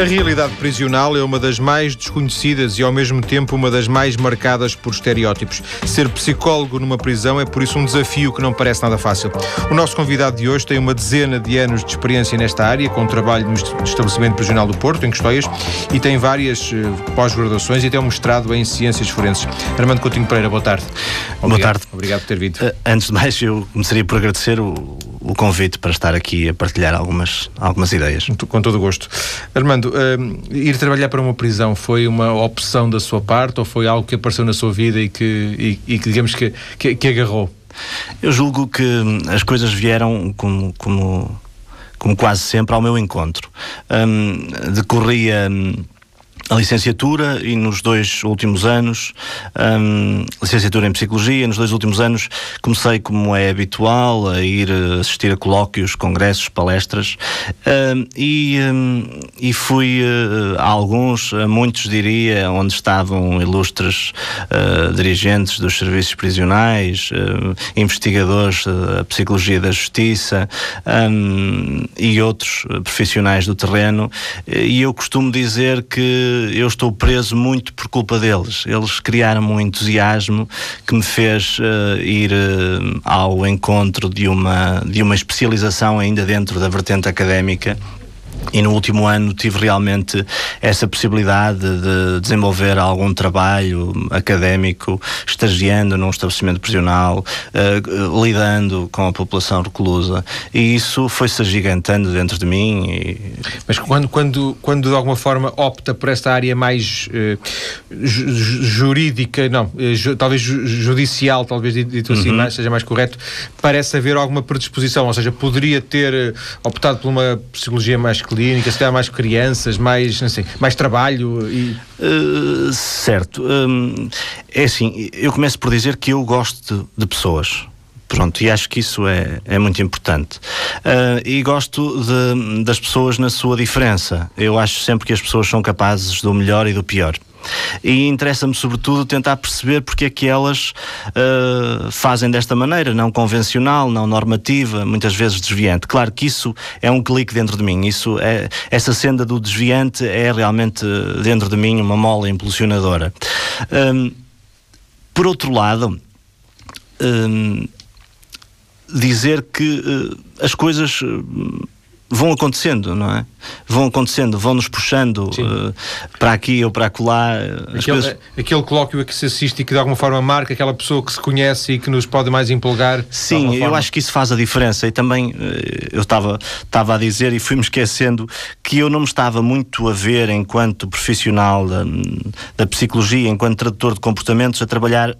A realidade prisional é uma das mais desconhecidas e ao mesmo tempo uma das mais marcadas por estereótipos. Ser psicólogo numa prisão é por isso um desafio que não parece nada fácil. O nosso convidado de hoje tem uma dezena de anos de experiência nesta área, com trabalho no estabelecimento prisional do Porto, em Custóias, e tem várias uh, pós-graduações e até um mestrado em ciências forenses. Armando Coutinho Pereira, boa tarde. Obrigado. Boa tarde. Obrigado por ter vindo. Uh, antes de mais, eu começaria por agradecer o, o convite para estar aqui a partilhar algumas, algumas ideias. Com todo o gosto. Armando, uh, ir trabalhar para uma prisão foi uma opção da sua parte ou foi algo que apareceu na sua vida e que, e, e que digamos, que, que, que, agarrou? Eu julgo que as coisas vieram como, como, como quase sempre ao meu encontro. Um, decorria. Um, a licenciatura e nos dois últimos anos, um, licenciatura em Psicologia, nos dois últimos anos comecei, como é habitual, a ir assistir a colóquios, congressos, palestras um, e, um, e fui uh, a alguns, a muitos diria, onde estavam ilustres uh, dirigentes dos serviços prisionais, uh, investigadores da Psicologia da Justiça hum, e outros profissionais do terreno. E eu costumo dizer que eu estou preso muito por culpa deles. Eles criaram um entusiasmo que me fez uh, ir uh, ao encontro de uma, de uma especialização ainda dentro da vertente académica e no último ano tive realmente essa possibilidade de desenvolver algum trabalho académico, estagiando num estabelecimento prisional, uh, lidando com a população reclusa. E isso foi-se agigantando dentro de mim. E... Mas quando, quando, quando de alguma forma opta por esta área mais uh, jurídica, não, uh, ju, talvez judicial, talvez dito assim, uhum. mais, seja mais correto, parece haver alguma predisposição, ou seja, poderia ter optado por uma psicologia mais clínica, se calhar mais crianças, mais, assim, mais trabalho e... Uh, certo. Um, é assim, eu começo por dizer que eu gosto de, de pessoas. Pronto, e acho que isso é, é muito importante. Uh, e gosto de, das pessoas na sua diferença. Eu acho sempre que as pessoas são capazes do melhor e do pior. E interessa-me, sobretudo, tentar perceber porque é que elas uh, fazem desta maneira, não convencional, não normativa, muitas vezes desviante. Claro que isso é um clique dentro de mim. Isso é, essa senda do desviante é realmente dentro de mim uma mola impulsionadora. Um, por outro lado, um, dizer que uh, as coisas. Uh, vão acontecendo, não é? Vão acontecendo, vão nos puxando uh, para aqui ou para acolá. Aquele, coisas... aquele colóquio a que se assiste e que de alguma forma marca aquela pessoa que se conhece e que nos pode mais empolgar. Sim, eu acho que isso faz a diferença. E também uh, eu estava a dizer e fui-me esquecendo que eu não me estava muito a ver enquanto profissional da, da psicologia, enquanto tradutor de comportamentos, a trabalhar uh,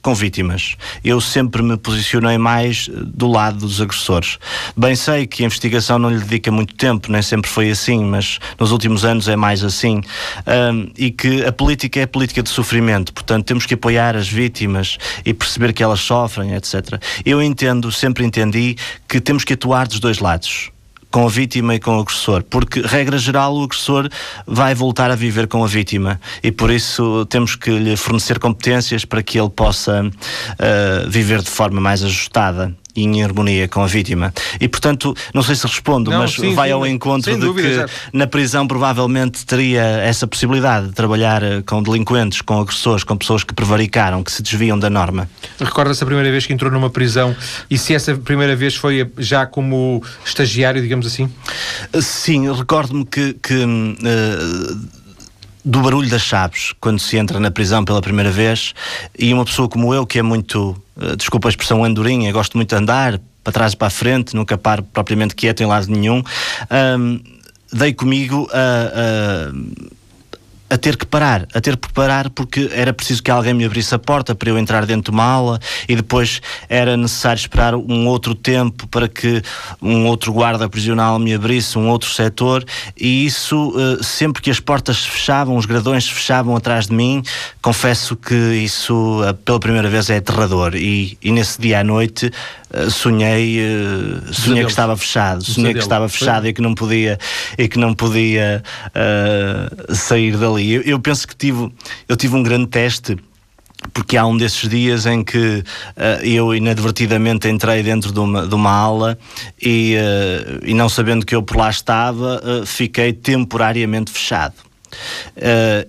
com vítimas. Eu sempre me posicionei mais do lado dos agressores. Bem sei que a investigação não lhe dedica muito tempo, nem sempre foi assim, mas nos últimos anos é mais assim. Um, e que a política é política de sofrimento, portanto temos que apoiar as vítimas e perceber que elas sofrem, etc. Eu entendo, sempre entendi, que temos que atuar dos dois lados com a vítima e com o agressor, porque, regra geral, o agressor vai voltar a viver com a vítima e por isso temos que lhe fornecer competências para que ele possa uh, viver de forma mais ajustada em harmonia com a vítima. E portanto, não sei se respondo, não, mas sim, vai sim, ao encontro de dúvida, que na prisão provavelmente teria essa possibilidade de trabalhar eh, com delinquentes, com agressores, com pessoas que prevaricaram, que se desviam da norma. Recorda-se a primeira vez que entrou numa prisão e se essa primeira vez foi já como estagiário, digamos assim? Sim, recordo-me que, que uh, do barulho das chaves quando se entra na prisão pela primeira vez e uma pessoa como eu que é muito, uh, desculpa a expressão andorinha, gosto muito de andar para trás e para a frente, nunca paro propriamente quieto em lado nenhum, um, dei comigo a, a a ter que parar, a ter que parar porque era preciso que alguém me abrisse a porta para eu entrar dentro de uma aula e depois era necessário esperar um outro tempo para que um outro guarda prisional me abrisse um outro setor. E isso uh, sempre que as portas se fechavam, os gradões se fechavam atrás de mim, confesso que isso uh, pela primeira vez é aterrador. E, e nesse dia à noite uh, sonhei sonhei que estava fechado, sonhei que estava fechado e que não podia e que não podia sair dali. Eu, eu penso que tive, eu tive um grande teste porque há um desses dias em que uh, eu inadvertidamente entrei dentro de uma, de uma aula e, uh, e não sabendo que eu por lá estava, uh, fiquei temporariamente fechado.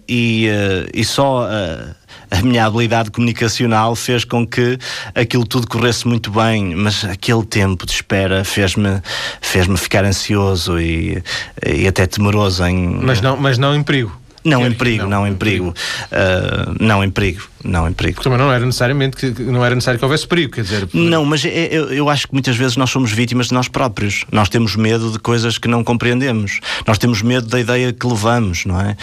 e, e só a minha habilidade comunicacional fez com que aquilo tudo corresse muito bem, mas aquele tempo de espera fez-me fez ficar ansioso e, e até temeroso em. Mas não, mas não em perigo. Não em perigo, não, não em perigo. Uh, não em perigo não em perigo. Também não era necessariamente que não era necessário que houvesse perigo, quer dizer. Não, mas é, eu, eu acho que muitas vezes nós somos vítimas de nós próprios. Nós temos medo de coisas que não compreendemos. Nós temos medo da ideia que levamos, não é?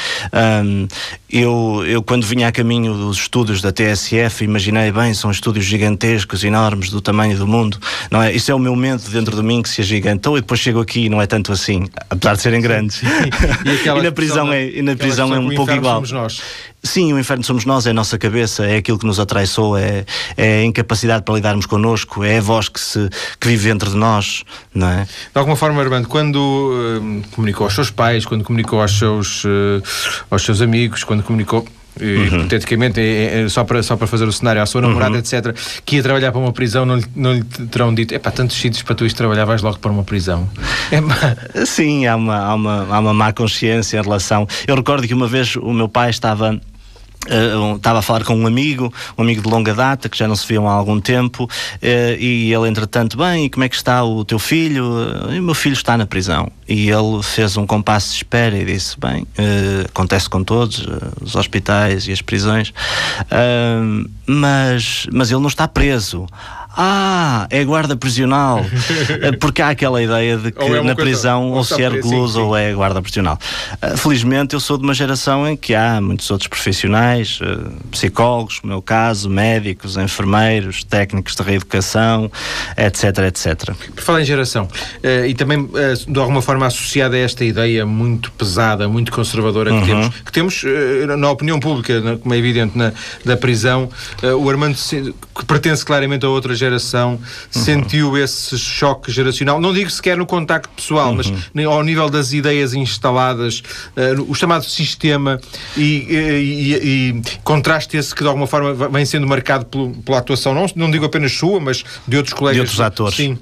Um, eu, eu quando vinha a caminho dos estudos da TSF imaginei bem, são estúdios gigantescos, enormes, do tamanho do mundo, não é? Isso é o meu medo dentro de mim que se agigantou e depois chego aqui e não é tanto assim, apesar de serem grandes. e, e, na prisão é, e na prisão é um pouco igual. Sim, o inferno somos nós, é a nossa cabeça, é aquilo que nos atraiçou, é, é a incapacidade para lidarmos connosco, é a voz que, se, que vive dentro de nós, não é? De alguma forma, Armando, quando uh, comunicou aos seus pais, quando comunicou aos seus, uh, aos seus amigos, quando comunicou. Hipoteticamente, é, é, só, para, só para fazer o cenário, à sua namorada, uhum. etc., que ia trabalhar para uma prisão, não lhe, não lhe terão dito: é pá, tantos sítios para tu ires trabalhar, vais logo para uma prisão. É Sim, há uma, há, uma, há uma má consciência em relação. Eu recordo que uma vez o meu pai estava Uh, estava a falar com um amigo, um amigo de longa data, que já não se viam há algum tempo, uh, e ele, entretanto, bem, e como é que está o teu filho? Uh, e o meu filho está na prisão. E ele fez um compasso de espera e disse: Bem, acontece com todos, os hospitais e as prisões, mas, mas ele não está preso ah, é guarda prisional. Eh, porque há aquela ideia de que é na prisão ou, se é recluso ou é guarda prisional. Uh, felizmente eu sou de uma geração em que há muitos outros profissionais, uh, psicólogos, no meu caso, médicos, enfermeiros, técnicos de reeducação, etc, etc. Por falar em geração, uh, e também de alguma forma associada a esta ideia muito pesada, muito conservadora que uhum. temos, que temos na opinião pública, como é evidente, na, da prisão, o Armando, que pertence claramente a outra geração uhum. sentiu esse choque geracional. Não digo sequer no contacto pessoal, uhum. mas ao nível das ideias instaladas, uh, o chamado sistema e, e, e, contraste esse que de alguma forma vem sendo marcado pelo, pela atuação, não, não digo apenas sua, mas de outros colegas. De outros atores. Sim.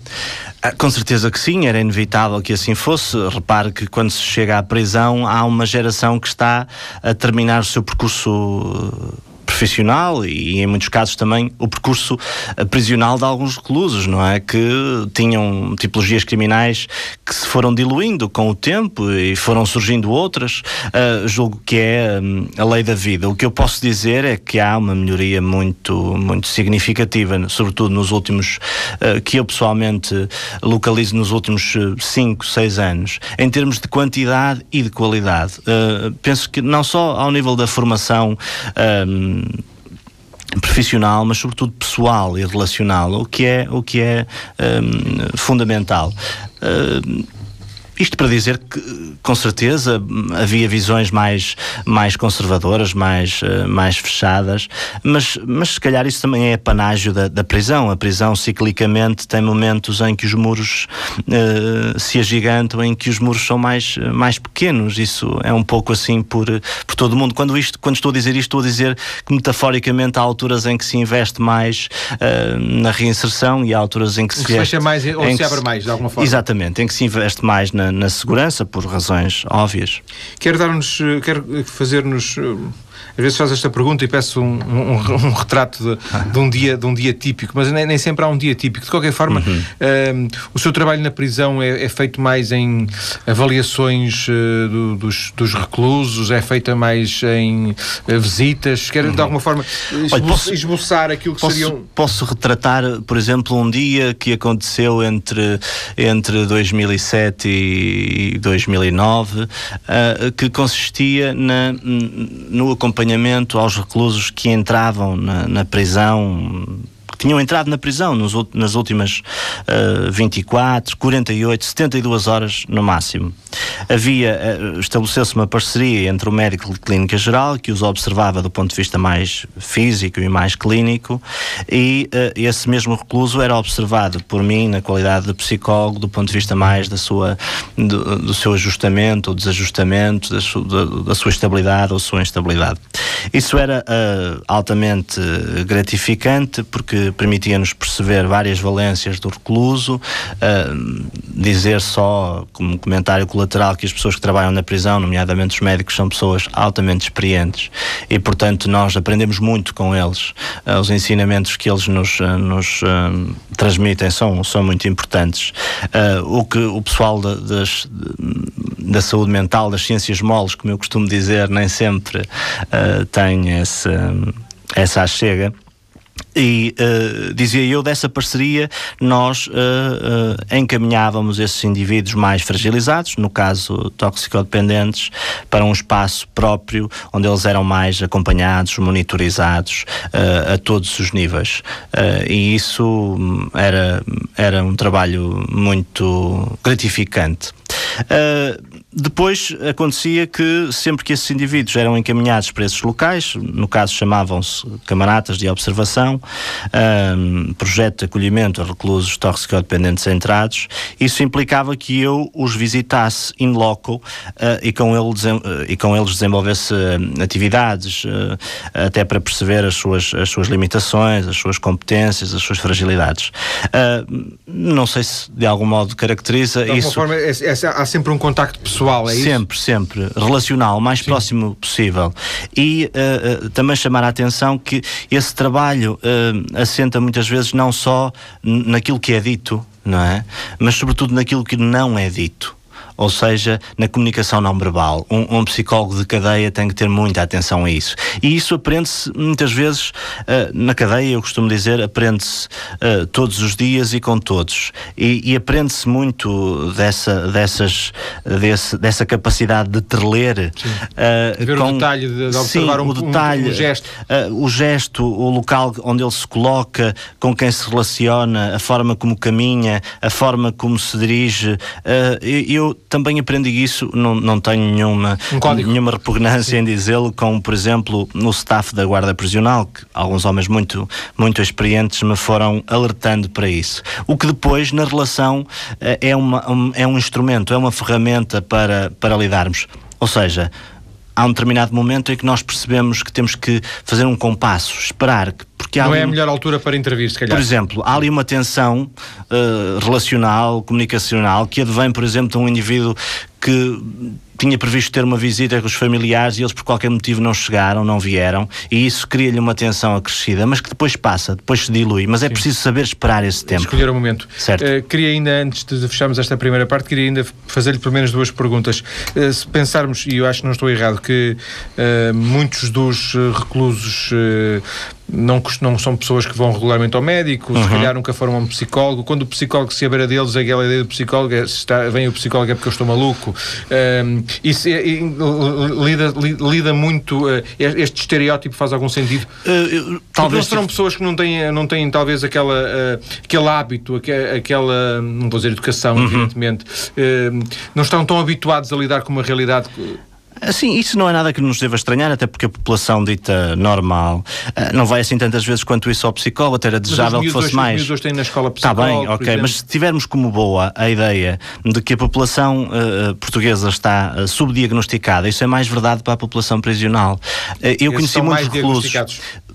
Ah, com certeza que sim, era inevitável que assim fosse. Repare que quando se chega à prisão há uma geração que está a terminar o seu percurso profissional e, em muitos casos, também o percurso eh, prisional de alguns reclusos, não é? Que tinham tipologias criminais que se foram diluindo com o tempo e foram surgindo outras. Uh, julgo que é um, a lei da vida. O que eu posso dizer é que há uma melhoria muito, muito significativa, sobretudo nos últimos, uh, que eu pessoalmente localizo nos últimos 5, 6 anos, em termos de quantidade e de qualidade. Uh, penso que não só ao nível da formação profissional, mas sobretudo pessoal e relacional, o que é, o que é um, fundamental. Uh, isto para dizer que, com certeza, havia visões mais, mais conservadoras, mais, eh, mais fechadas, mas, mas se calhar isso também é panágio da, da prisão. A prisão, ciclicamente, tem momentos em que os muros uh, se agigantam, em que os muros são mais, mais pequenos. Isso é um pouco assim por, por todo o mundo. Quando, isto, quando estou a dizer isto, estou a dizer que, metaforicamente, há alturas em que se investe mais uh, na reinserção e há alturas em que se, se fecha mais ou se abre mais, de alguma forma. Exatamente, em que se investe mais na na, segurança, por razões óbvias. Quero dar-nos, eh, quero fazer-nos eh, às vezes faço esta pergunta e peço um, um, um retrato de, de, um dia, de um dia típico, mas nem, nem, sempre há um dia típico. De qualquer forma, uhum. uh, o seu trabalho na prisão é, é feito mais em avaliações uh, do, dos, dos, reclusos, é feita mais em uh, visitas. Quero, uhum. de alguma forma, Olha, posso, esboçar aquilo que posso, seriam. Posso retratar, por exemplo, um dia que aconteceu entre, entre 2007 e 2009, que consistia na, no acompanhamento acompanhamento aos reclusos que entravam na, na prisão que tinham entrado na prisão nos, nas últimas uh, 24, 48, 72 horas no máximo. Havia, uh, estabeleceu-se uma parceria entre o médico de clínica geral, que os observava do ponto de vista mais físico e mais clínico, e uh, esse mesmo recluso era observado por mim na qualidade de psicólogo do ponto de vista mais da sua, do, do seu ajustamento ou desajustamento, da, su, da, da, sua estabilidade ou sua instabilidade. Isso era uh, altamente gratificante porque permitia-nos perceber várias valências do recluso, uh, dizer só, como comentário colateral, que as pessoas que trabalham na prisão, nomeadamente os médicos, são pessoas altamente experientes e, portanto, nós aprendemos muito com eles. Uh, os ensinamentos que eles nos, uh, nos transmitem são, são muito importantes. o que o pessoal da, das, da saúde mental, das ciências moles, como eu costumo dizer, nem sempre tem esse, essa achega. E uh, dizia eu, dessa parceria, nós uh, uh, encaminhávamos esses indivíduos mais fragilizados, no caso toxicodependentes, para um espaço próprio onde eles eram mais acompanhados, monitorizados a todos os níveis. e isso era, era um trabalho muito gratificante. Uh, depois acontecia que sempre que esses indivíduos eram encaminhados para esses locais, no caso chamavam-se camaradas de observação, um, projeto de acolhimento a reclusos toxicodependentes entrados, isso implicava que eu os visitasse in loco uh, e, com ele, uh, e com eles desenvolvesse uh, atividades, até para perceber as suas, as suas limitações, as suas competências, as suas fragilidades. não sei se de algum modo caracteriza de isso. Forma, é, é, há sempre um contacto pessoal pessoal, é isso? Sempre, sempre. Relacional, o mais Sim. próximo possível. E uh, uh, também chamar a atenção que esse trabalho uh, assenta muitas vezes não só naquilo que é dito, não é? Mas sobretudo naquilo que não é dito ou seja, na comunicação não verbal. Um, um, psicólogo de cadeia tem que ter muita atenção a isso. E isso aprende-se muitas vezes uh, na cadeia, eu costumo dizer, aprende-se uh, todos os dias e com todos. E, e aprende-se muito dessa, dessas, desse, dessa capacidade de ter ler. Uh, de ver com, o detalhe, de, de observar sim, um, o detalhe, um, um gesto. o gesto, o local onde ele se coloca, com quem se relaciona, a forma como caminha, a forma como se dirige. eu também aprendi isso, não, não tenho nenhuma, um nenhuma repugnância em dizê-lo, com, por exemplo, no staff da Guarda Prisional, que alguns homens muito, muito experientes me foram alertando para isso. O que depois, na relação, eh, é, uma, um, é um instrumento, é uma ferramenta para, para lidarmos. Ou seja, há um determinado momento em que nós percebemos que temos que fazer um compasso, esperar que porque não é a melhor altura para intervir, se calhar. Por exemplo, há ali uma tensão uh, relacional, comunicacional, que advém, por exemplo, de um indivíduo que tinha previsto ter uma visita com os familiares e eles por qualquer motivo não chegaram, não vieram, e isso cria-lhe uma tensão acrescida, mas que depois passa, depois se dilui. Mas é Sim. preciso saber esperar esse tempo. Escolher o momento. Certo. Uh, queria ainda, antes de fecharmos esta primeira parte, queria ainda fazer-lhe pelo menos duas perguntas. Uh, se pensarmos, e eu acho que não estou errado, que uh, muitos dos reclusos não, não são pessoas que vão regularmente ao médico, uhum. se calhar nunca foram a um psicólogo. Quando o psicólogo se abra deles, aquela ideia do psicólogo é, está, vem o psicólogo é porque eu estou maluco. Um, isso é, lida, lida muito. Uh, este estereótipo faz algum sentido? Uh, talvez. Não serão pessoas que não têm, não têm talvez aquela, uh, aquele hábito, aquela. Não vou dizer educação, uhum. evidentemente. não estão tão habituados a lidar com uma realidade. Sim, isso não é nada que nos deva estranhar, até porque a população dita normal uh, não vai assim tantas vezes quanto isso ao psicólogo, até era desejável que fosse mais. Os têm na escola Está bem, ok, mas se tivermos como boa a ideia de que a população uh, portuguesa está uh, subdiagnosticada, isso é mais verdade para a população prisional. eu Esses conheci muitos reclusos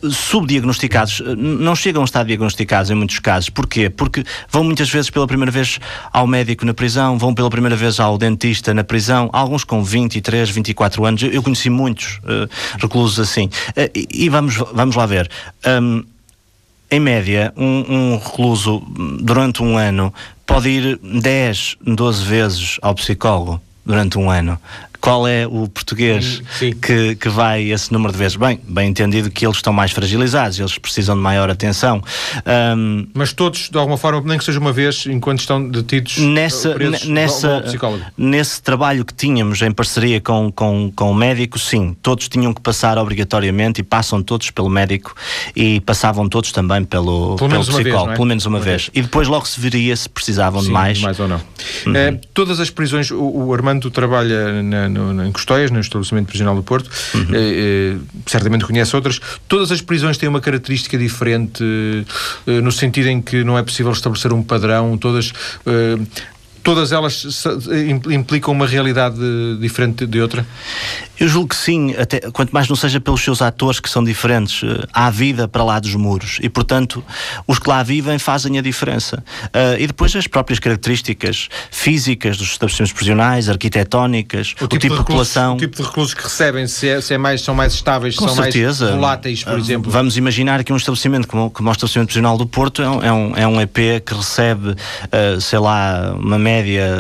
subdiagnosticados, não chegam a estar diagnosticados em muitos casos. Porquê? Porque vão muitas vezes pela primeira vez ao médico na prisão, vão pela primeira vez ao dentista na prisão, alguns com 23, 24 anos. Eu conheci muitos uh, reclusos assim. Uh, e, vamos, vamos lá ver. Um, em média, um, um recluso durante um ano pode ir 10, 12 vezes ao psicólogo durante um ano qual é o português que, que vai esse número de vezes? Bem, bem entendido que eles estão mais fragilizados, eles precisam de maior atenção. Um, Mas todos, de alguma forma, nem que seja uma vez, enquanto estão detidos, nessa, nessa, nesse trabalho que tínhamos em parceria com, com, com o médico, sim, todos tinham que passar obrigatoriamente e passam todos pelo médico e passavam todos também pelo, pelo, pelo psicólogo, vez, é? pelo menos uma, uma vez. vez. E depois logo se veria se precisavam sim, de mais. mais ou não. Uhum. É, todas as prisões, o, o Armando trabalha na, no, em Custóias, no estabelecimento prisional do Porto, uhum. é, é, certamente conhece outras. Todas as prisões têm uma característica diferente, eh, no sentido em que não é possível estabelecer um padrão, todas eh, todas elas implicam uma realidade diferente de outra? Eu julgo que sim, até, quanto mais não seja pelos seus atores que são diferentes. Uh, há vida para lá dos muros e, portanto, os que lá vivem fazem a diferença. Uh, e depois as próprias características físicas dos estabelecimentos prisionais, arquitetónicas, o, o tipo, tipo, de, de população. O tipo de reclusos que recebem, se, é, se é mais, são mais estáveis, Com são certeza. mais voláteis, por uh, exemplo. Vamos imaginar que um estabelecimento como, como o estabelecimento prisional do Porto é um, é um, é um EP que recebe, sei lá, uma média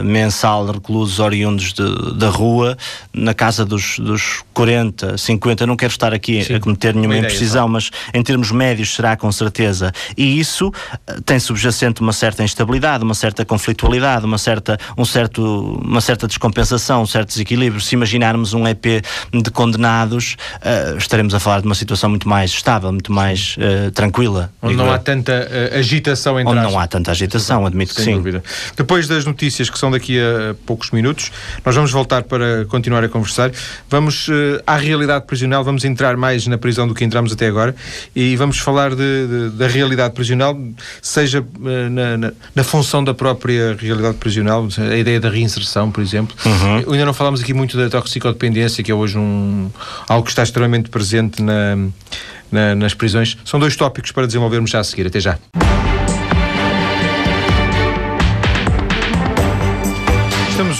mensal de reclusos oriundos de, da rua, na casa dos dos 40, 50, não quero estar aqui Sim, a cometer nenhuma imprecisão, mas em termos médios será com certeza. E isso eh, tem subjacente uma certa instabilidade, uma certa conflitualidade, uma certa, um certo, uma certa descompensação, um certo desequilíbrio. Se imaginarmos um EP de condenados, uh, estaremos a falar de uma situação muito mais estável, muito mais uh, tranquila. Onde não há tanta uh, agitação entre Onde não há tanta agitação, admito que Sem sim. Dúvida. Depois das notícias que são daqui a poucos minutos, nós vamos voltar para continuar a conversar. Vamos uh, à realidade prisional, vamos entrar mais na prisão do que entramos até agora e vamos falar de, de, da realidade prisional, seja uh, na, na, na, função da própria realidade prisional, a ideia da reinserção, por exemplo. Uhum. Ainda não falámos aqui muito da toxicodependência, que é hoje um, algo que está extremamente presente na, nas prisões. São dois tópicos para desenvolvermos já a seguir. Até já.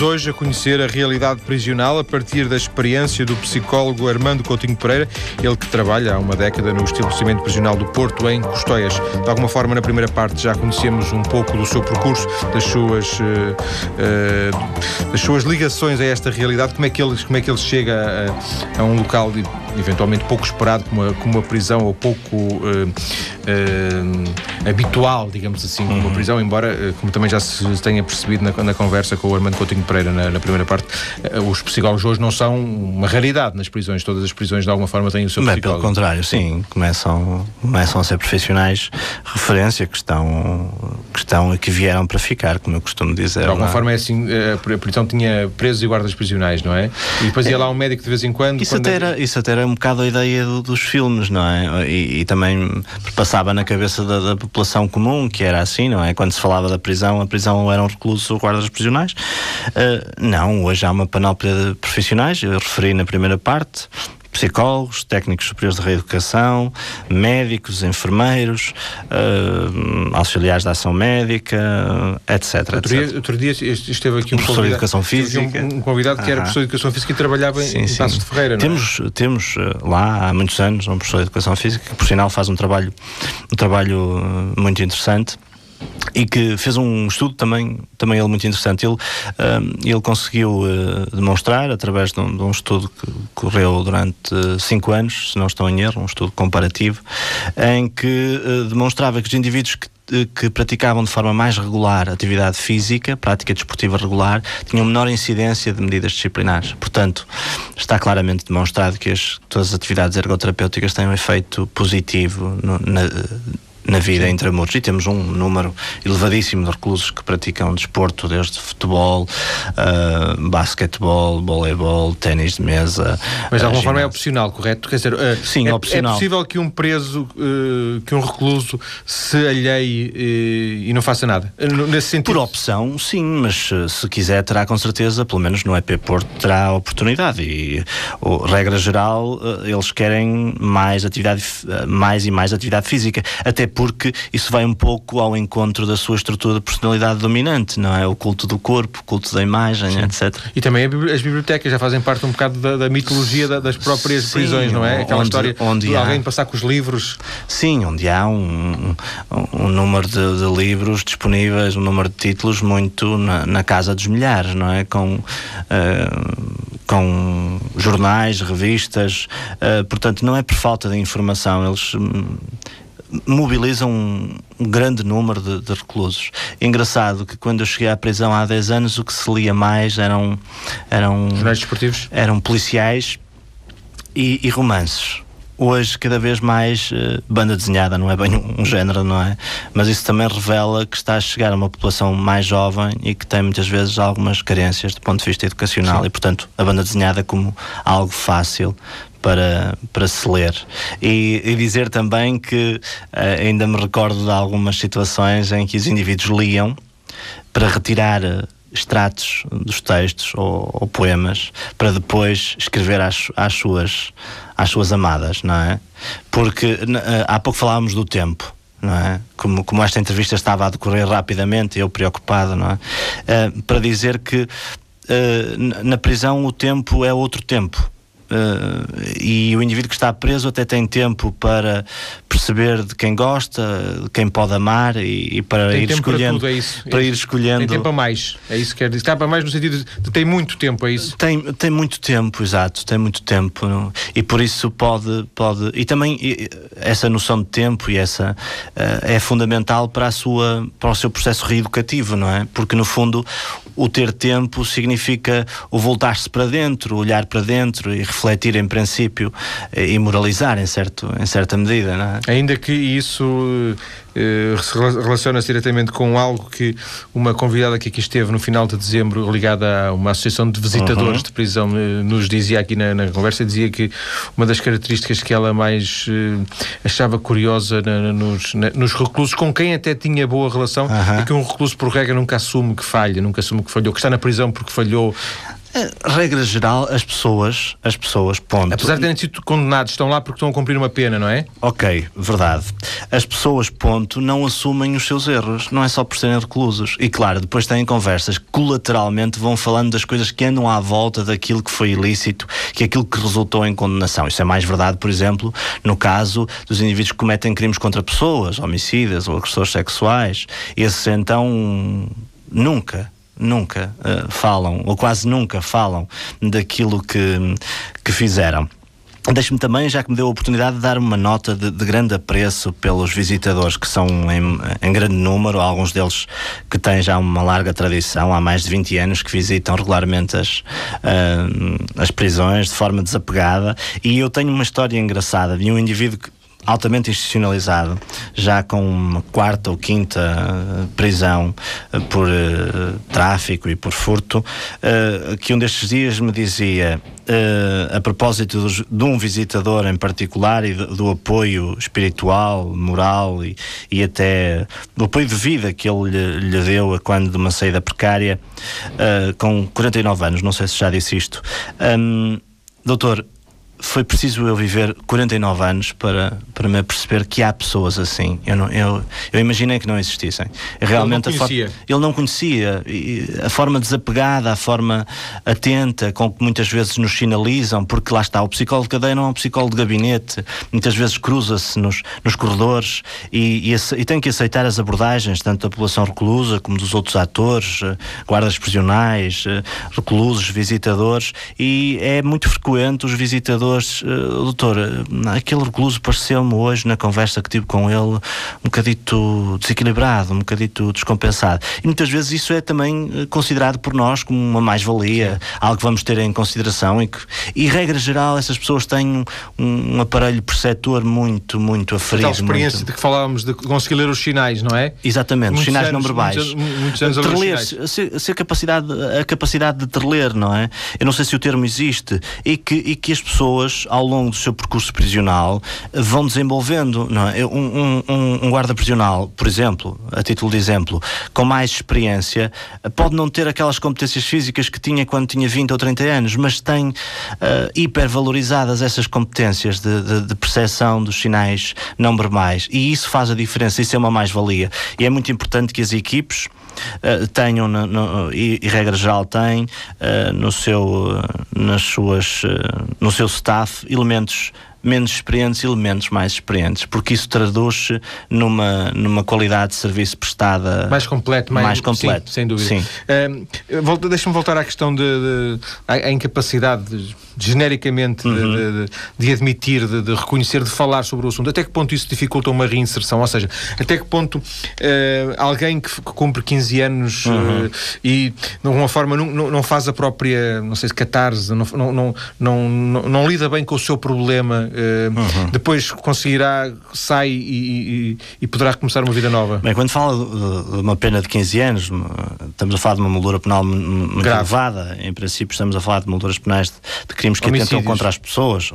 Hoje a conhecer a realidade prisional a partir da experiência do psicólogo Armando Coutinho Pereira, ele que trabalha há uma década no estabelecimento prisional do Porto, em Custóias. De alguma forma, na primeira parte já conhecemos um pouco do seu percurso, das suas, uh, uh, das suas ligações a esta realidade, como é que ele, como é que ele chega a, a um local de, eventualmente pouco esperado, como a, como uma prisão, ou pouco uh, habitual, digamos assim, como uma uhum. prisão, embora, como também já se tenha percebido na, na conversa com o Armando Coutinho Pereira na, na, primeira parte, eh, os psicólogos hoje não são uma raridade nas prisões. Todas as prisões, de alguma forma, têm o seu Bem, psicólogo. Pelo contrário, sim. Começam, começam a ser profissionais referência que estão, que estão e que vieram para ficar, como eu costumo dizer. De alguma não? É? forma é assim, eh, a prisão tinha presos e guardas prisionais, não é? E depois ia é, lá um médico de vez em quando. Isso, quando... Até, era, isso até era um bocado a ideia do, dos filmes, não é? E, e, também passava na cabeça da, da, população comum, que era assim, não é? Quando se falava da prisão, a prisão eram reclusos ou guardas prisionais. Uh, não, hoje há uma panóplia de profissionais, eu referi na primeira parte, psicólogos, técnicos superiores de reeducação, médicos, enfermeiros, uh, auxiliares da ação médica, etc. Outro, Dia, outro dia esteve aqui um, um professor de educação física. Um, um convidado que era professor de educação física e trabalhava sim, em sim. Passos de Ferreira. Temos, é? temos lá há muitos anos um professor de educação física que, por sinal, faz um trabalho, um trabalho muito interessante e que fez um estudo também, também ele muito interessante. Ele, ele conseguiu uh, demonstrar, através de um, de um, estudo que correu durante uh, cinco anos, se não estou em erro, um estudo comparativo, em que uh, demonstrava que os indivíduos que que praticavam de forma mais regular atividade física, prática desportiva regular, tinham menor incidência de medidas disciplinares. Portanto, está claramente demonstrado que as, todas as atividades ergoterapêuticas têm um efeito positivo no, na, na vida Sim. intramuros. E temos um número elevadíssimo de reclusos que praticam desporto, desde futebol, uh, basquetebol, voleibol, ténis de mesa. Mas de alguma uh, forma é opcional, correto? Quer dizer, uh, Sim, é, opcional. é possível que um preso, uh, que um recluso se alheie e não faça nada? Nesse sentido? Por opção, sim, mas se quiser terá com certeza, pelo menos no EP Porto, terá a oportunidade. E, regra geral, eles querem mais atividade, mais e mais atividade física. Até porque isso vai um pouco ao encontro da sua estrutura de personalidade dominante, não é? O culto do corpo, o culto da imagem, Sim. etc. E também as bibliotecas já fazem parte um bocado da, da mitologia das próprias Sim, prisões, não é? Aquela onde, história onde de há... alguém passar com os livros. Sim, onde há um, um, um número de, de, livros disponíveis, um número de títulos muito na, na casa dos milhares, não é? Com. Uh, com jornais, revistas, uh, portanto, não é por falta de informação, eles. Um, mobilizam um, grande número de, de, reclusos. Engraçado que quando eu cheguei à prisão há 10 anos, o que se lia mais eram. eram Jornais desportivos? Eram policiais e, e romances hoje cada vez mais uh, banda desenhada, não é bem um, um, género, não é? Mas isso também revela que está a chegar a uma população mais jovem e que tem muitas vezes algumas carências do ponto de vista educacional Sim. e, portanto, a banda desenhada como algo fácil para, para se ler. E, e dizer também que uh, ainda me recordo de algumas situações em que os indivíduos liam para retirar eh, extratos dos textos ou, ou, poemas para depois escrever às, às, suas, às suas amadas, não é? Porque eh, há pouco falávamos do tempo. Não é? como, como esta entrevista estava a decorrer rapidamente, eu preocupado, não é? Uh, para dizer que uh, na prisão o tempo é outro tempo. Uh, e o indivíduo que está preso até tem tempo para perceber de quem gosta, de quem pode amar e, e para tem ir escolhendo. Para, tudo, é isso. para ir escolhendo. Tem tempo a mais, é isso que quer dizer. Está para mais no sentido de tem muito tempo, é isso? Tem, tem muito tempo, exato, tem muito tempo. Não? E por isso pode. pode e também e, essa noção de tempo e essa uh, é fundamental para, a sua, para o seu processo reeducativo, não é? Porque no fundo o ter tempo significa o voltar-se para dentro, olhar para dentro e refletir em princípio e moralizar em, certo, em certa medida. É? Ainda que isso eh, relaciona-se diretamente com algo que uma convidada que aqui esteve no final de dezembro, ligada a uma associação de visitadores uhum. de prisão, eh, nos dizia aqui na, na, conversa, dizia que uma das características que ela mais uh, achava curiosa na, nos, na, nos reclusos, com quem até tinha boa relação, uhum. é que um recluso, por regra, nunca assume que falha, nunca assume que falhou, que está na prisão porque falhou regra geral, as pessoas, as pessoas, ponto. Apesar de terem sido condenados, estão lá porque estão a cumprir uma pena, não é? Ok, verdade. As pessoas, ponto, não assumem os seus erros, não é só por serem reclusos. E claro, depois têm conversas que colateralmente vão falando das coisas que andam à volta daquilo que foi ilícito, que é aquilo que resultou em condenação. Isso é mais verdade, por exemplo, no caso dos indivíduos que cometem crimes contra pessoas, homicidas ou agressores sexuais. Esses então nunca nunca uh, falam, ou quase nunca falam, daquilo que, que fizeram. Deixe-me também, já que me deu a oportunidade, de dar uma nota de, de grande apreço pelos visitadores, que são em, em, grande número, alguns deles que têm já uma larga tradição, há mais de 20 anos, que visitam regularmente as, uh, as prisões de forma desapegada. E eu tenho uma história engraçada de um indivíduo que altamente institucionalizado, já com uma quarta ou quinta uh, prisão uh, por uh, tráfico e por furto, que um destes dias me dizia, a propósito dos, de um visitador em particular e do, do apoio espiritual, moral e, e, até do apoio de vida que ele lhe, lhe deu quando de uma saída precária, com 49 anos, não sei se já disse isto. Um, doutor, foi preciso eu viver 49 anos para, para me perceber que há pessoas assim. Eu, não, eu, eu imaginei que não existissem. Realmente ele não conhecia. For, ele não conhecia. a forma desapegada, a forma atenta com que muitas vezes nos sinalizam, porque lá está, o psicólogo de cadeia não é um psicólogo de gabinete, muitas vezes cruza-se nos, nos corredores e, e, e, tem que aceitar as abordagens, tanto da população reclusa como dos outros atores, eh, guardas prisionais, eh, reclusos, visitadores, e é muito frequente os visitadores pessoas, uh, doutor, eh, aquele recluso pareceu-me hoje na conversa que tive com ele um bocadito desequilibrado, um bocadito descompensado. E muitas vezes isso é também eh, considerado por nós como uma mais-valia, algo que vamos ter em consideração e que, e regra geral, essas pessoas têm um, um aparelho perceptor muito, muito aferido. A experiência muito... de que falávamos de conseguir ler os sinais, não é? Exatamente, muitos os sinais anos, não verbais. Muitos, muitos anos Terler, se, se a capacidade, a capacidade de terler, não é? Eu não sei se o termo existe, e que, e que as pessoas pessoas, ao longo do seu percurso prisional, vão desenvolvendo. Não é? um, um, um guarda prisional, por exemplo, a título de exemplo, com mais experiência, pode não ter aquelas competências físicas que tinha quando tinha 20 ou 30 anos, mas tem uh, hipervalorizadas essas competências de, de, de percepção dos sinais não verbais. E isso faz a diferença, isso é uma mais-valia. E é muito importante que as equipes uh, tenham, no, no, e, e, regra geral têm, uh, no seu, nas suas, no seu staff elementos menos experientes elementos mais experientes, porque isso traduz-se numa, numa qualidade de serviço prestada mais completo, mais, mais completo. Sim, sem dúvida. Sim. Uh, Deixa-me voltar à questão de, de incapacidade de, genericamente uhum. de, de, admitir, de, reconhecer, de falar sobre o assunto. Até que ponto isso dificulta uma reinserção? Ou seja, até que ponto uh, alguém que, que, cumpre 15 anos uhum. uh, e de alguma forma não, não, não, faz a própria, não sei se catarse, não, não, não, não, não, lida bem com o seu problema, uhum. depois conseguirá, sai e, e, e, poderá começar uma vida nova? Bem, quando fala de uma pena de 15 anos, estamos a falar de uma moldura penal muito Grave. elevada, em princípio estamos a falar de molduras penais de, de crimes que Homicídios. atentam contra as pessoas,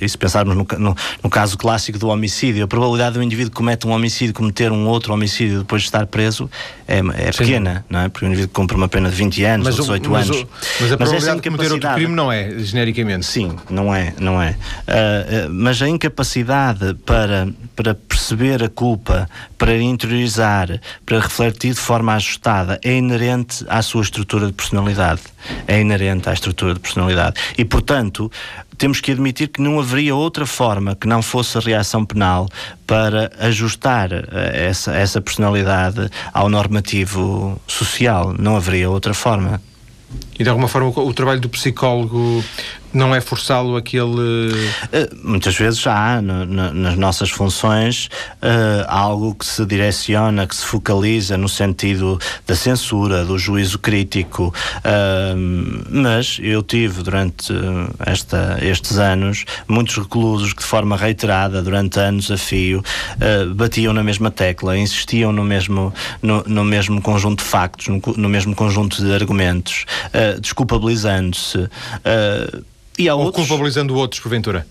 e se pensarmos no, no, no, caso clássico do homicídio, a probabilidade do indivíduo que comete um homicídio cometer um outro homicídio depois de estar preso é, é pequena, não é? Porque o indivíduo cumpre uma pena de 20 anos mas ou 18 mas anos. O, mas a probabilidade de cometer outro crime não é, genericamente. Sim, não é, não é. Uh, mas a incapacidade para, para perceber a culpa, para interiorizar, para refletir de forma ajustada, é inerente à sua estrutura de personalidade. É inerente à estrutura de personalidade. E, portanto, temos que admitir que não haveria outra forma que não fosse a reação penal para ajustar eh, essa, essa personalidade ao normativo social. Não haveria outra forma. E de alguma forma o, trabalho do psicólogo não é forçá-lo aquele. Uh, muitas vezes há no, no, nas nossas funções uh, algo que se direciona, que se focaliza no sentido da censura, do juízo crítico. Uh, mas eu tive durante esta, estes anos muitos reclusos que, de forma reiterada, durante anos a fio, batiam na mesma tecla, insistiam no mesmo, no, no mesmo conjunto de factos, no, no mesmo conjunto de argumentos desculpabilizando-se. E há Ou outros... culpabilizando outros, porventura?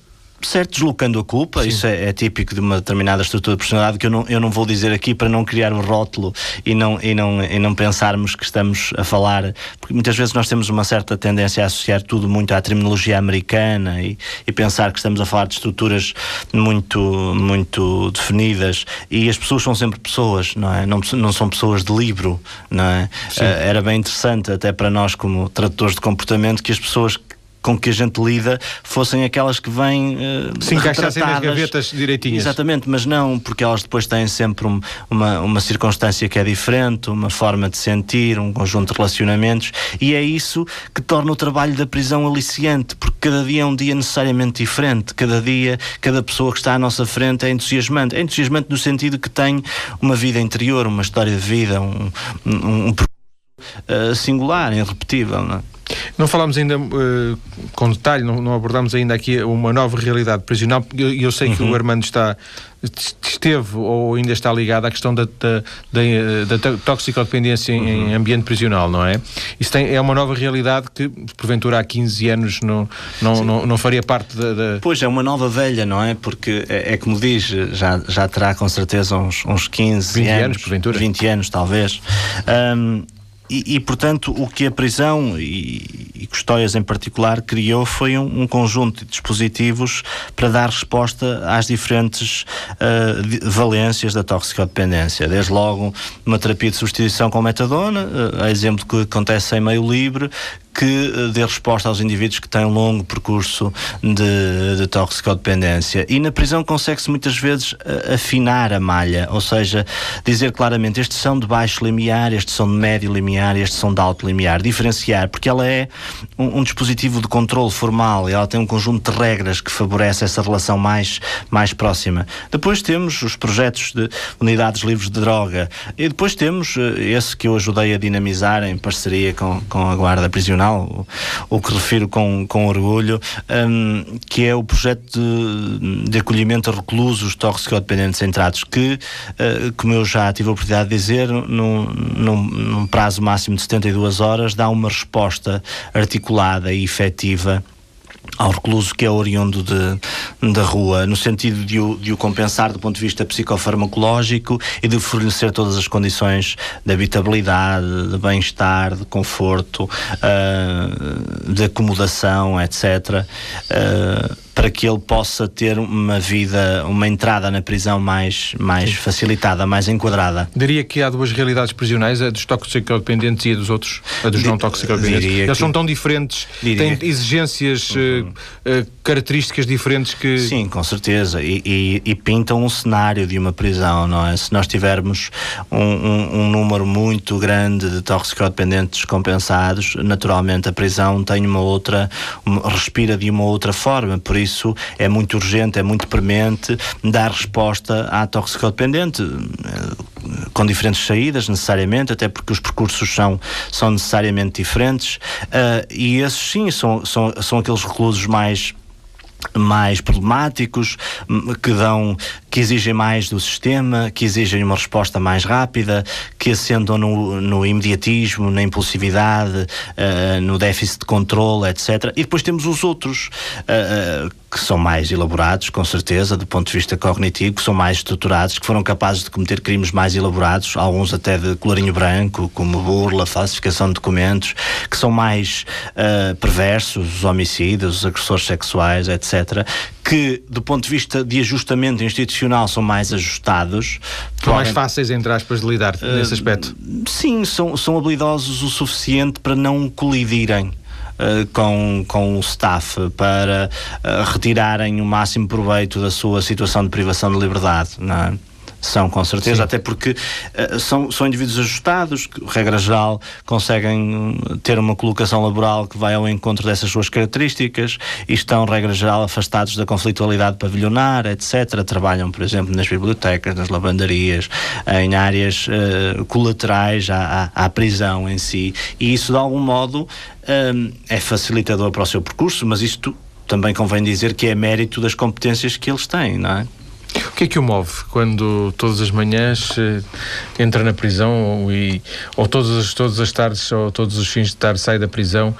certo, deslocando a culpa, Sim. isso é, é, típico de uma determinada estrutura de personalidade que eu não, eu não vou dizer aqui para não criar um rótulo e não, e, não, e não pensarmos que estamos a falar, porque muitas vezes nós temos uma certa tendência a associar tudo muito à terminologia americana e, e pensar que estamos a falar de estruturas muito, muito definidas e as pessoas são sempre pessoas, não é? Não, não são pessoas de livro, não é? Uh, era bem interessante até para nós como tradutores de comportamento que as pessoas com que a gente lida fossem aquelas que vêm uh, Se encaixassem nas gavetas direitinhas. Exatamente, mas não, porque elas depois têm sempre um, uma, uma circunstância que é diferente, uma forma de sentir, um conjunto de relacionamentos, e é isso que torna o trabalho da prisão aliciante, porque cada dia é um dia necessariamente diferente, cada dia, cada pessoa que está à nossa frente é entusiasmante. É entusiasmante no sentido que tem uma vida interior, uma história de vida, um, um, um uh, singular, irrepetível. Não é? Não falámos ainda uh, com detalhe, não, não abordámos ainda aqui uma nova realidade prisional. Eu, eu sei uhum. que o uhum. Armando está esteve ou ainda está ligado à questão da, da, da, da toxicodependência uhum. em ambiente prisional, não é? Isso tem, é uma nova realidade que, porventura, há 15 anos não, não, não, não, faria parte da, da, Pois, é uma nova velha, não é? Porque, é, é como diz, já, já terá com certeza uns, uns 15 20 anos, anos porventura. 20 anos, talvez. Um, e, e, portanto, o que a prisão e, e Custóias em particular criou foi um, um, conjunto de dispositivos para dar resposta às diferentes uh, valências da toxicodependência. Desde logo, uma terapia de substituição com metadona, uh, exemplo que acontece em meio livre, que eh, dê resposta aos indivíduos que têm um longo percurso de, de toxicodependência. E na prisão consegue-se muitas vezes afinar a malha, ou seja, dizer claramente estes são de baixo limiar, estes são de médio limiar, estes são de alto limiar, diferenciar, porque ela é um, um dispositivo de controle formal e ela tem um conjunto de regras que favorece essa relação mais, mais próxima. Depois temos os projetos de unidades livres de droga e depois temos eh, esse que eu ajudei a dinamizar em parceria com, com a Guarda Prisional o, o que refiro com, com orgulho, um, que é o projeto de, de acolhimento a reclusos toxicodependentes em tratos, que, uh, como eu já tive a oportunidade de dizer, num, num, num prazo máximo de 72 horas, dá uma resposta articulada e efetiva ao recluso que é oriundo de, da rua, no sentido de o, de o compensar do ponto de vista psicofarmacológico e de fornecer todas as condições de habitabilidade, de bem-estar, de conforto, uh, de acomodação, etc. Uh, para que ele possa ter uma vida, uma entrada na prisão mais, mais facilitada, mais enquadrada. Diria que há duas realidades prisionais, a dos toxicodependentes e a dos outros, a dos não toxicodependentes. Eles que... são tão diferentes, Diria... têm exigências, uhum. uh, características diferentes que... Sim, com certeza, e, e, e, pintam um cenário de uma prisão, não é? Se nós tivermos um, um, um número muito grande de toxicodependentes descompensados, naturalmente a prisão tem uma outra, uma, respira de uma outra forma, por isso é muito urgente, é muito premente dar resposta à toxicodependente eh, com diferentes saídas, necessariamente, até porque os percursos são, são necessariamente diferentes, uh, e esses sim são, são, são aqueles reclusos mais mais problemáticos, que dão, que exigem mais do sistema, que exigem uma resposta mais rápida, que assentam no, no imediatismo, na impulsividade, uh, no déficit de controle, etc. E depois temos os outros, uh, uh, que são mais elaborados, com certeza, do ponto de vista cognitivo, que são mais estruturados, que foram capazes de cometer crimes mais elaborados, alguns até de colorinho branco, como burla, falsificação de documentos, que são mais perversos, os homicídios, os agressores sexuais, etc., que, do ponto de vista de ajustamento institucional, são mais ajustados. São mais fáceis, entre aspas, de lidar uh, nesse aspecto? Sim, são, são habilidosos o suficiente para não colidirem. Uh, com, com o staff para uh, retirarem o máximo proveito da sua situação de privação de liberdade, não é? São, com certeza, Sim. até porque uh, são, são indivíduos ajustados, que, regra geral, conseguem hum, ter uma colocação laboral que vai ao encontro dessas suas características e estão, regra geral, afastados da conflitualidade pavilionar, etc. Trabalham, por exemplo, nas bibliotecas, nas lavandarias, em áreas uh, colaterais à, à, à, prisão em si. E isso, de algum modo, um, é facilitador para o seu percurso, mas isto também convém dizer que é mérito das competências que eles têm, não é? O que é que o move quando todas as manhãs eh, entra na prisão ou, e, ou todas, as, todas as tardes ou todos os fins de tarde sai da prisão?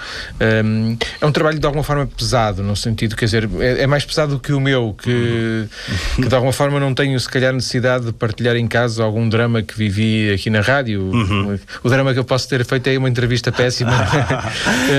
Um, é um trabalho de alguma forma pesado, no sentido, quer dizer, é, é mais pesado do que o meu, que, que, de alguma forma não tenho se calhar necessidade de partilhar em casa algum drama que vivi aqui na rádio. Uhum. O drama que eu posso ter feito é uma entrevista péssima.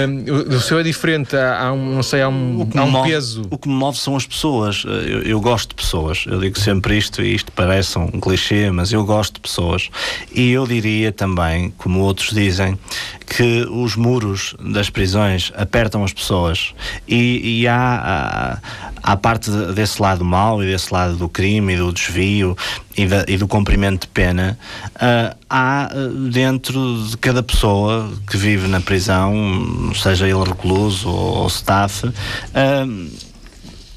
um, o, o seu é diferente, há, há um, não sei, há um, há um move, peso. O que me move são as pessoas. Eu, eu gosto de pessoas. Eu digo sempre isto, e isto parece um clichê, mas eu gosto de pessoas. E eu diria também, como outros dizem, que os muros das prisões apertam as pessoas. E, e há, há, há, parte desse lado mau e desse lado do crime e do desvio e, da, e do cumprimento de pena. Uh, há uh, dentro de cada pessoa que vive na prisão, seja ele recluso ou, ou staff, uh,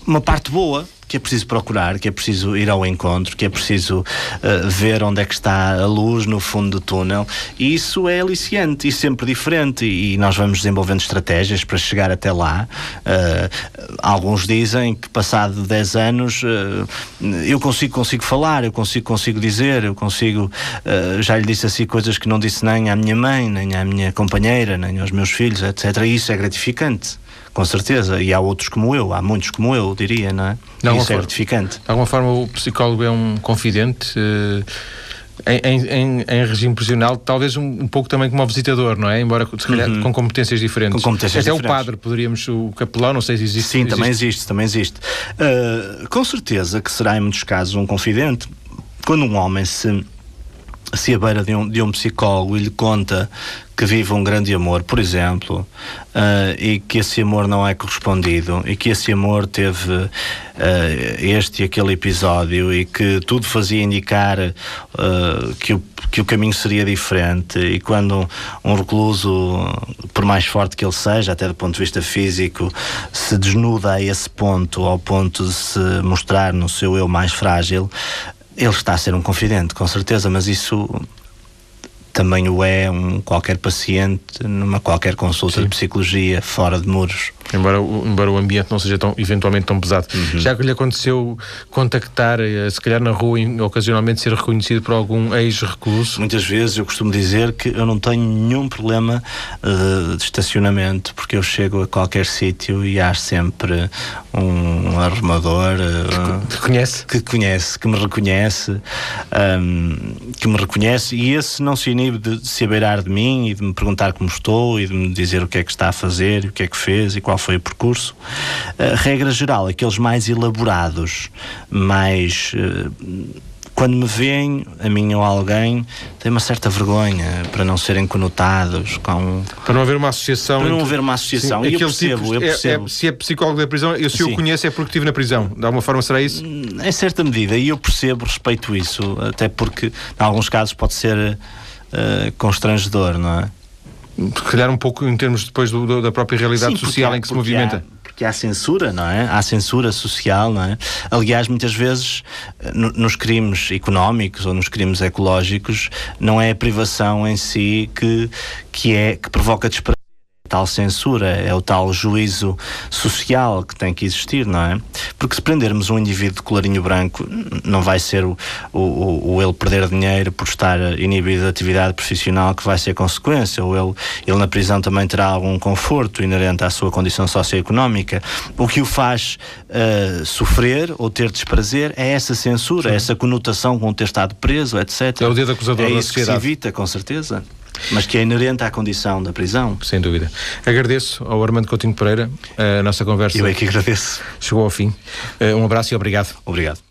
uma parte boa que é preciso procurar, que é preciso ir ao encontro, que é preciso uh, ver onde é que está a luz no fundo do túnel. E isso é aliciante e sempre diferente. E nós vamos desenvolvendo estratégias para chegar até lá. Uh, alguns dizem que, passado 10 anos, uh, eu consigo, consigo falar, eu consigo, consigo dizer, eu consigo. já lhe disse assim coisas que não disse nem à minha mãe, nem à minha companheira, nem aos meus filhos, etc. E isso é gratificante. Com certeza, e há outros como eu, há muitos como eu, diria, não é? Isso é forma, gratificante. De alguma forma, o psicólogo é um confidente. Uh... Em, em, em, regime prisional, talvez um, um, pouco também como visitador, não é? Embora se calhar uhum. com competências diferentes. Com competências Até diferentes. o padre, poderíamos, o capelão, não sei se existe. Sim, existe. também existe, também existe. Uh, com certeza que será em muitos casos um confidente. Quando um homem se se à beira de um, de um psicólogo e lhe conta que vive um grande amor, por exemplo, uh, e que esse amor não é correspondido, e que esse amor teve uh, este e aquele episódio, e que tudo fazia indicar uh, que, o, que o caminho seria diferente, e quando um, um recluso, por mais forte que ele seja, até do ponto de vista físico, se desnuda a esse ponto, ao ponto de se mostrar no seu eu mais frágil, ele está a ser um confidente, com certeza, mas isso também o é um qualquer paciente numa qualquer consulta Sim. de psicologia fora de muros. Embora, embora o ambiente não seja tão, eventualmente tão pesado. Uhum. Já que lhe aconteceu contactar, eh, se calhar na rua, e ocasionalmente ser reconhecido por algum ex-recluso? Muitas vezes eu costumo dizer que eu não tenho nenhum problema uh, de estacionamento, porque eu chego a qualquer sítio e há sempre um arrumador uh, que conhece, que conhece, que me reconhece, um, que me reconhece e esse não se inibe de, de se abeirar de mim e de me perguntar como estou e de me dizer o que é que está a fazer, o que é que fez e qual qual foi o percurso. Uh, regra geral, aqueles mais elaborados, mais. Uh, quando me veem, a mim ou alguém, tem uma certa vergonha para não serem conotados com. Para não haver uma associação. Para não haver uma associação. Sim, e eu percebo, tipo, eu percebo. É, é, se é psicólogo da prisão, eu, se Sim. eu conheço é porque estive na prisão. De alguma forma será isso? Em certa medida, e eu percebo, respeito isso, até porque, em alguns casos, pode ser uh, constrangedor, não é? Se calhar um pouco em termos depois do, do, da própria realidade Sim, social em que se movimenta. Há porque há censura, não é? Há censura social, não é? Aliás, muitas vezes no, nos crimes económicos ou nos crimes ecológicos não é a privação em si que, que é que provoca desprazer tal censura, é o tal juízo social que tem que existir, não é? Porque se prendermos um indivíduo de colarinho branco, não vai ser o, o, o ele perder dinheiro por estar inibido de atividade profissional que vai ser consequência, ou ele, ele na prisão também terá algum conforto inerente à sua condição socioeconómica. O que o faz uh, sofrer ou ter desprazer é essa censura, essa conotação com ter estado preso, etc. É o dedo acusador é da isso sociedade. que se evita, com certeza mas que é inerente à condição da prisão. Sem dúvida. Agradeço ao Armando Coutinho Pereira a nossa conversa. Eu é que agradeço. Chegou ao fim. Eh, um abraço e obrigado. Obrigado.